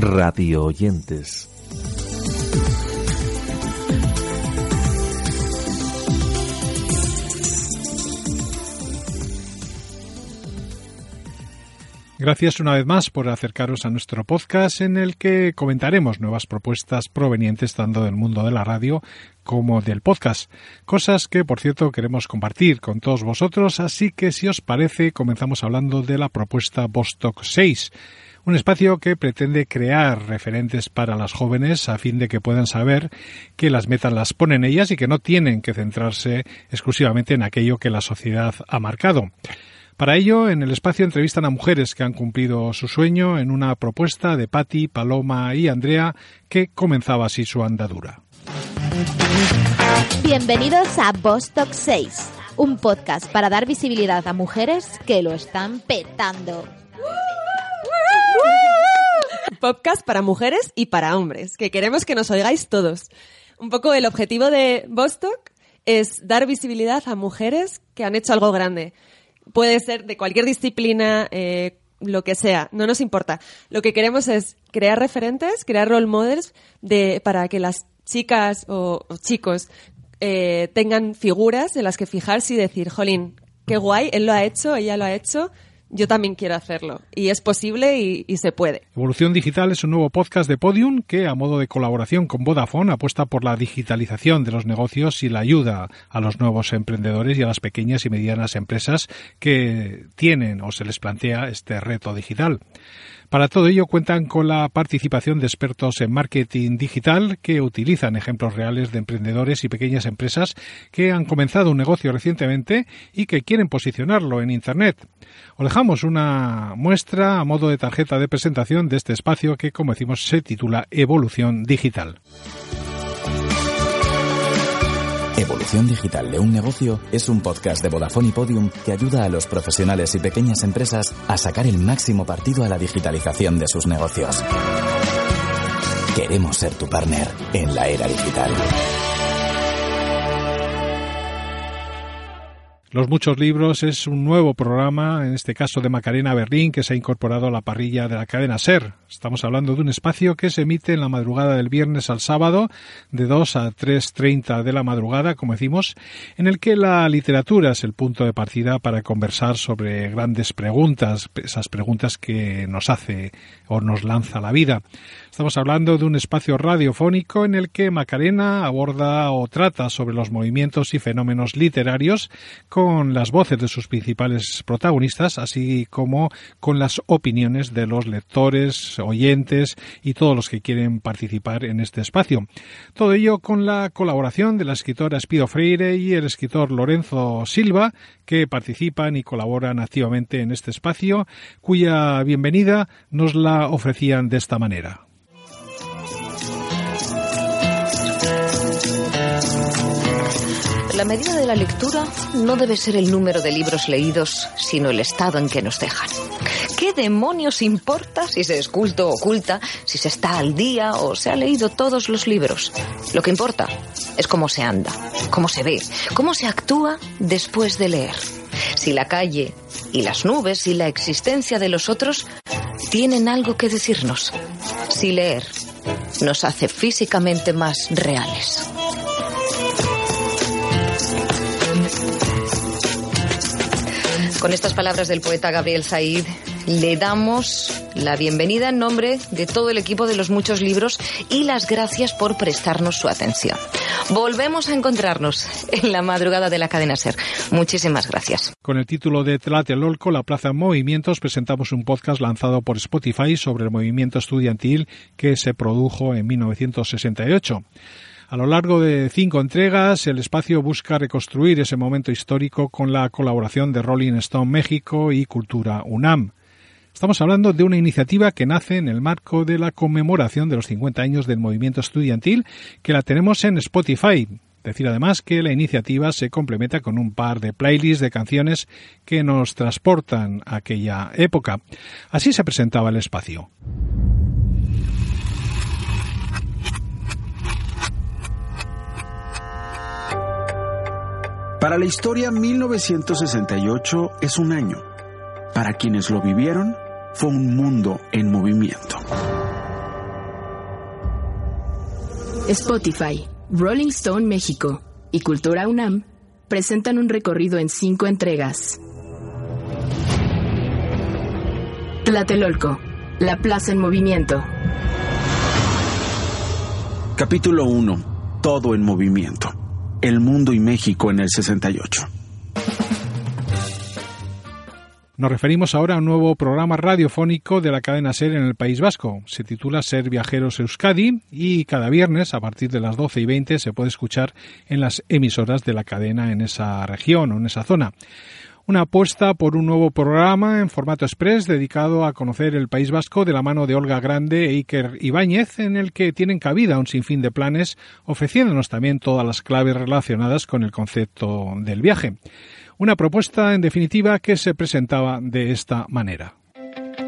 radio oyentes. Gracias una vez más por acercaros a nuestro podcast en el que comentaremos nuevas propuestas provenientes tanto del mundo de la radio como del podcast. Cosas que, por cierto, queremos compartir con todos vosotros, así que si os parece, comenzamos hablando de la propuesta Vostok 6 un espacio que pretende crear referentes para las jóvenes a fin de que puedan saber que las metas las ponen ellas y que no tienen que centrarse exclusivamente en aquello que la sociedad ha marcado. Para ello, en el espacio entrevistan a mujeres que han cumplido su sueño en una propuesta de Patti, Paloma y Andrea que comenzaba así su andadura. Bienvenidos a Bostock 6, un podcast para dar visibilidad a mujeres que lo están petando. Podcast para mujeres y para hombres, que queremos que nos oigáis todos. Un poco el objetivo de Bostock es dar visibilidad a mujeres que han hecho algo grande puede ser de cualquier disciplina, eh, lo que sea, no nos importa. Lo que queremos es crear referentes, crear role models de, para que las chicas o, chicos eh, tengan figuras en las que fijarse y decir, jolín, qué guay, él lo ha hecho, ella lo ha hecho, yo también quiero hacerlo. Y es posible y, se puede. Evolución Digital es un nuevo podcast de Podium que, a modo de colaboración con Vodafone, apuesta por la digitalización de los negocios y la ayuda a los nuevos emprendedores y a las pequeñas y medianas empresas que tienen o se les plantea este reto digital. Para todo ello cuentan con la participación de expertos en marketing digital que utilizan ejemplos reales de emprendedores y pequeñas empresas que han comenzado un negocio recientemente y que quieren posicionarlo en Internet. Os dejamos una muestra a modo de tarjeta de presentación de este espacio que, como decimos, se titula Evolución Digital. Evolución Digital de un Negocio es un podcast de Vodafone y Podium que ayuda a los profesionales y pequeñas empresas a sacar el máximo partido a la digitalización de sus negocios. Queremos ser tu partner en la era digital. Los muchos libros es un nuevo programa, en este caso de Macarena Berlín, que se ha incorporado a la parrilla de la cadena SER. Estamos hablando de un espacio que se emite en la madrugada del viernes al sábado, de 2 a 3.30 de la madrugada, como decimos, en el que la literatura es el punto de partida para conversar sobre grandes preguntas, esas preguntas que nos hace o nos lanza la vida. Estamos hablando de un espacio radiofónico en el que Macarena aborda o trata sobre los movimientos y fenómenos literarios con las voces de sus principales protagonistas, así como con las opiniones de los lectores, oyentes y todos los que quieren participar en este espacio. Todo ello con la colaboración de la escritora Espido Freire y el escritor Lorenzo Silva, que participan y colaboran activamente en este espacio, cuya bienvenida nos la ofrecían de esta manera. La medida de la lectura no debe ser el número de libros leídos, sino el estado en que nos dejan. ¿Qué demonios importa si se es culto o oculta, si se está al día o se ha leído todos los libros? Lo que importa es cómo se anda, cómo se ve, cómo se actúa después de leer. Si la calle y las nubes y la existencia de los otros tienen algo que decirnos. Si leer nos hace físicamente más reales. Con estas palabras del poeta Gabriel Said, le damos la bienvenida en nombre de todo el equipo de los muchos libros y las gracias por prestarnos su atención. Volvemos a encontrarnos en la madrugada de la cadena Ser. Muchísimas gracias. Con el título de Tlatelolco, la Plaza en Movimientos, presentamos un podcast lanzado por Spotify sobre el movimiento estudiantil que se produjo en 1968. A lo largo de cinco entregas, el espacio busca reconstruir ese momento histórico con la colaboración de Rolling Stone México y Cultura UNAM. Estamos hablando de una iniciativa que nace en el marco de la conmemoración de los 50 años del movimiento estudiantil, que la tenemos en Spotify. Decir además que la iniciativa se complementa con un par de playlists de canciones que nos transportan a aquella época. Así se presentaba el espacio. Para la historia, 1968 es un año. Para quienes lo vivieron, fue un mundo en movimiento. Spotify, Rolling Stone México y Cultura UNAM presentan un recorrido en cinco entregas. Tlatelolco, la plaza en movimiento. Capítulo 1. Todo en movimiento. El mundo y México en el 68. Nos referimos ahora a un nuevo programa radiofónico de la cadena SER en el País Vasco. Se titula Ser Viajeros Euskadi y cada viernes a partir de las 12 y 20 se puede escuchar en las emisoras de la cadena en esa región o en esa zona. Una apuesta por un nuevo programa en formato express dedicado a conocer el País Vasco de la mano de Olga Grande e Iker Ibáñez, en el que tienen cabida un sinfín de planes, ofreciéndonos también todas las claves relacionadas con el concepto del viaje. Una propuesta, en definitiva, que se presentaba de esta manera.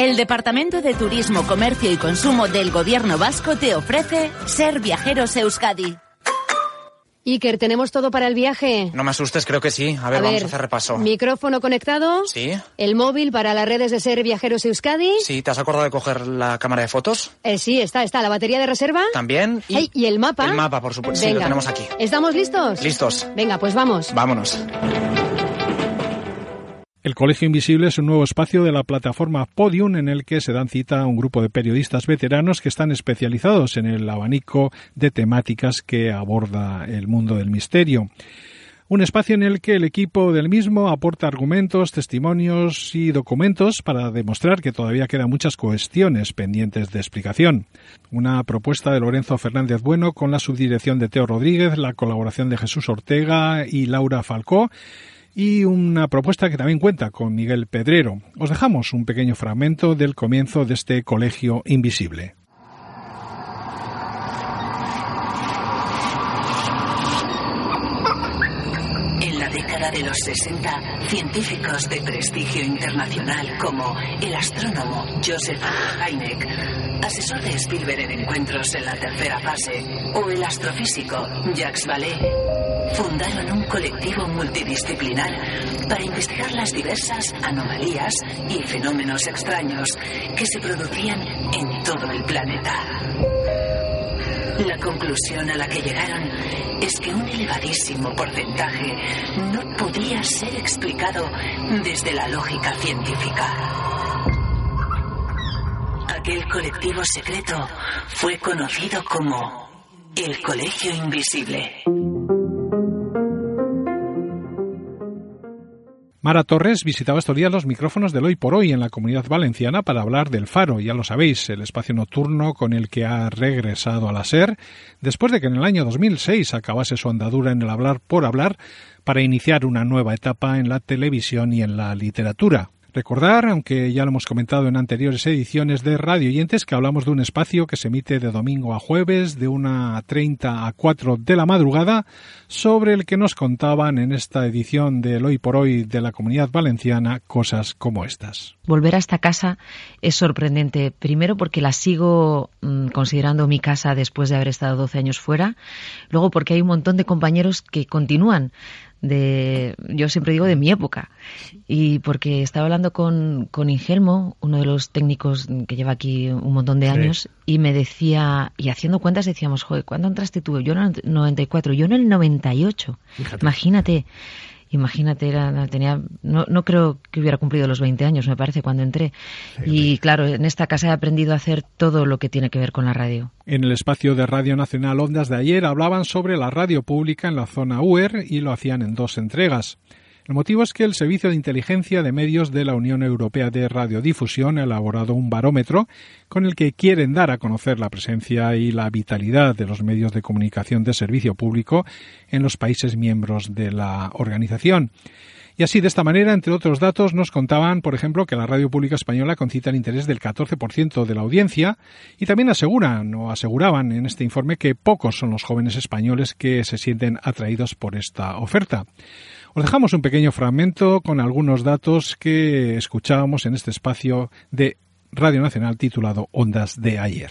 El Departamento de Turismo, Comercio y Consumo del Gobierno Vasco te ofrece Ser Viajeros Euskadi. Iker, ¿tenemos todo para el viaje? No me asustes, creo que sí. A ver, vamos a hacer repaso. ¿Micrófono conectado? Sí. ¿El móvil para las redes de Ser Viajeros Euskadi? Sí, ¿te has acordado de coger la cámara de fotos? Eh, sí, está, está. ¿La batería de reserva? También. Y, ¿y el mapa? El mapa, por supuesto. Sí, lo tenemos aquí. ¿Estamos listos? Listos. Venga, pues vamos. Vámonos. El Colegio Invisible es un nuevo espacio de la plataforma Podium en el que se dan cita a un grupo de periodistas veteranos que están especializados en el abanico de temáticas que aborda el mundo del misterio. Un espacio en el que el equipo del mismo aporta argumentos, testimonios y documentos para demostrar que todavía quedan muchas cuestiones pendientes de explicación. Una propuesta de Lorenzo Fernández Bueno con la subdirección de Teo Rodríguez, la colaboración de Jesús Ortega y Laura Falcó y una propuesta que también cuenta con Miguel Pedrero. Os dejamos un pequeño fragmento del comienzo de este colegio invisible. En la década de los 60, científicos de prestigio internacional como el astrónomo Joseph Hynek, asesor de Spielberg en encuentros en la tercera fase, o el astrofísico Jacques Vallée, fundaron un colectivo multidisciplinar para investigar las diversas anomalías y fenómenos extraños que se producían en todo el planeta. La conclusión a la que llegaron es que un elevadísimo porcentaje no podía ser explicado desde la lógica científica. Aquel colectivo secreto fue conocido como el Colegio Invisible. Mara Torres visitaba estos días los micrófonos del Hoy por Hoy en la Comunidad Valenciana para hablar del Faro, ya lo sabéis, el espacio nocturno con el que ha regresado a la SER después de que en el año 2006 acabase su andadura en el hablar por hablar para iniciar una nueva etapa en la televisión y en la literatura. Recordar, aunque ya lo hemos comentado en anteriores ediciones de Radio Oyentes, que hablamos de un espacio que se emite de domingo a jueves, de una 30 a 4 de la madrugada, sobre el que nos contaban en esta edición del Hoy por Hoy de la Comunidad Valenciana cosas como estas. Volver a esta casa es sorprendente, primero porque la sigo mmm, considerando mi casa después de haber estado 12 años fuera, luego porque hay un montón de compañeros que continúan de, yo siempre digo de mi época. Y porque estaba hablando con, con Ingelmo, uno de los técnicos que lleva aquí un montón de años, sí. y me decía, y haciendo cuentas decíamos, joder, ¿cuándo entraste tú? Yo en el 94, yo en el 98. Fíjate. Imagínate. Imagínate, era, tenía, no, no creo que hubiera cumplido los 20 años, me parece, cuando entré. Y claro, en esta casa he aprendido a hacer todo lo que tiene que ver con la radio. En el espacio de Radio Nacional Ondas de ayer hablaban sobre la radio pública en la zona UER y lo hacían en dos entregas. El motivo es que el Servicio de Inteligencia de Medios de la Unión Europea de Radiodifusión ha elaborado un barómetro con el que quieren dar a conocer la presencia y la vitalidad de los medios de comunicación de servicio público en los países miembros de la organización. Y así, de esta manera, entre otros datos, nos contaban, por ejemplo, que la radio pública española concita el interés del 14% de la audiencia y también aseguran o aseguraban en este informe que pocos son los jóvenes españoles que se sienten atraídos por esta oferta. Os dejamos un pequeño fragmento con algunos datos que escuchábamos en este espacio de Radio Nacional titulado Ondas de ayer.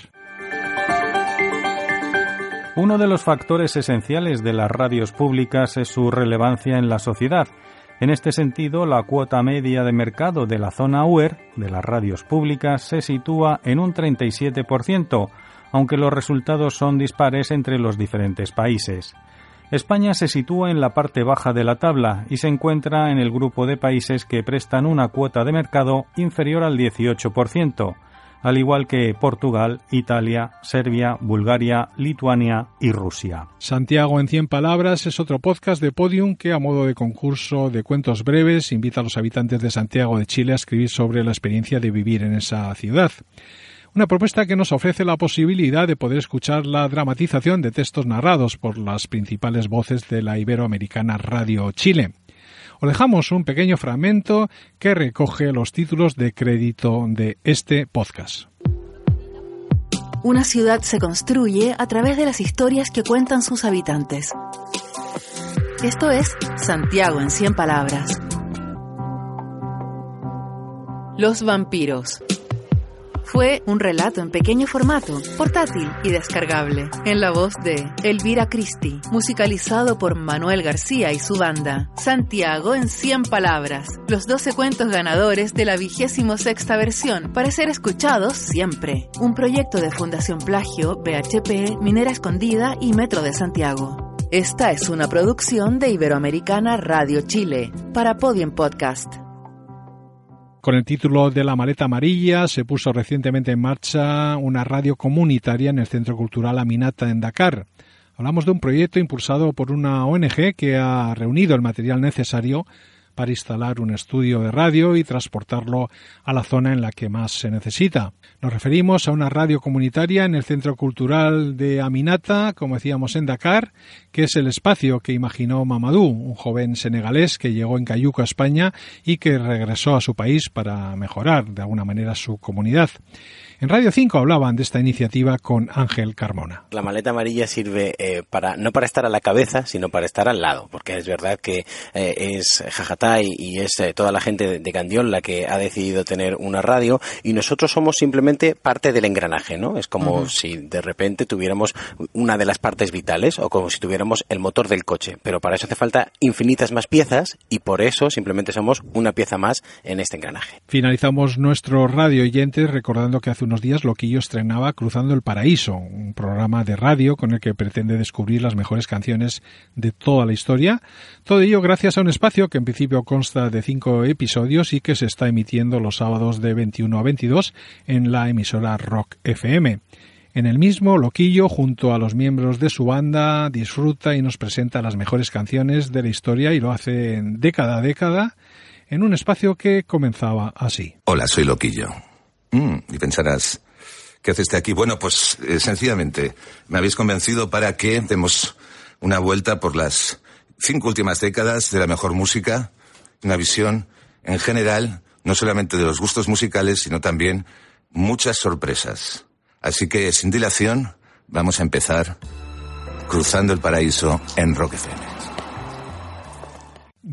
Uno de los factores esenciales de las radios públicas es su relevancia en la sociedad. En este sentido, la cuota media de mercado de la zona UER de las radios públicas se sitúa en un 37%, aunque los resultados son dispares entre los diferentes países. España se sitúa en la parte baja de la tabla y se encuentra en el grupo de países que prestan una cuota de mercado inferior al 18%, al igual que Portugal, Italia, Serbia, Bulgaria, Lituania y Rusia. Santiago en 100 palabras es otro podcast de Podium que a modo de concurso de cuentos breves invita a los habitantes de Santiago de Chile a escribir sobre la experiencia de vivir en esa ciudad. Una propuesta que nos ofrece la posibilidad de poder escuchar la dramatización de textos narrados por las principales voces de la iberoamericana Radio Chile. Os dejamos un pequeño fragmento que recoge los títulos de crédito de este podcast. Una ciudad se construye a través de las historias que cuentan sus habitantes. Esto es Santiago en 100 palabras. Los vampiros. Fue un relato en pequeño formato, portátil y descargable, en la voz de Elvira Christie, musicalizado por Manuel García y su banda. Santiago en 100 palabras, los 12 cuentos ganadores de la vigésimo sexta versión, para ser escuchados siempre. Un proyecto de Fundación Plagio, BHP, Minera Escondida y Metro de Santiago. Esta es una producción de Iberoamericana Radio Chile, para Podium Podcast. Con el título de La maleta amarilla se puso recientemente en marcha una radio comunitaria en el Centro Cultural Aminata en Dakar. Hablamos de un proyecto impulsado por una ONG que ha reunido el material necesario para instalar un estudio de radio y transportarlo a la zona en la que más se necesita. Nos referimos a una radio comunitaria en el Centro Cultural de Aminata, como decíamos en Dakar, que es el espacio que imaginó Mamadou, un joven senegalés que llegó en Cayuco a España y que regresó a su país para mejorar de alguna manera su comunidad. En Radio 5 hablaban de esta iniciativa con Ángel Carmona. La maleta amarilla sirve eh, para no para estar a la cabeza, sino para estar al lado, porque es verdad que eh, es Jajatay y es eh, toda la gente de Candión la que ha decidido tener una radio y nosotros somos simplemente parte del engranaje, ¿no? Es como si de repente tuviéramos una de las partes vitales o como si tuviéramos el motor del coche, pero para eso hace falta infinitas más piezas y por eso simplemente somos una pieza más en este engranaje. Finalizamos nuestro radio oyentes recordando que hace unos días Loquillo estrenaba Cruzando el Paraíso, un programa de radio con el que pretende descubrir las mejores canciones de toda la historia. Todo ello gracias a un espacio que en principio consta de cinco episodios y que se está emitiendo los sábados de 21 a 22 en la emisora Rock FM. En el mismo, Loquillo, junto a los miembros de su banda, disfruta y nos presenta las mejores canciones de la historia y lo hace década a década en un espacio que comenzaba así. Hola, soy Loquillo. Mm, y pensarás, ¿qué haces usted aquí? Bueno, pues eh, sencillamente me habéis convencido para que demos una vuelta por las cinco últimas décadas de la mejor música, una visión en general, no solamente de los gustos musicales, sino también muchas sorpresas. Así que, sin dilación, vamos a empezar cruzando el paraíso en Rock FM.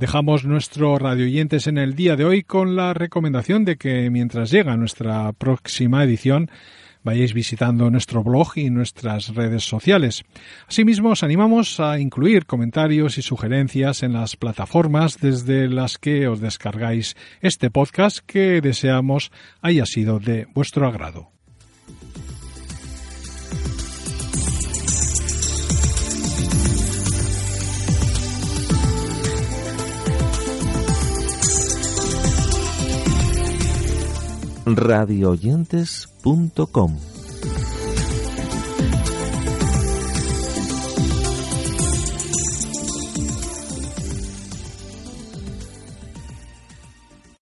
Dejamos nuestro radio oyentes en el día de hoy con la recomendación de que mientras llega nuestra próxima edición vayáis visitando nuestro blog y nuestras redes sociales. Asimismo, os animamos a incluir comentarios y sugerencias en las plataformas desde las que os descargáis este podcast que deseamos haya sido de vuestro agrado. radioyentes.com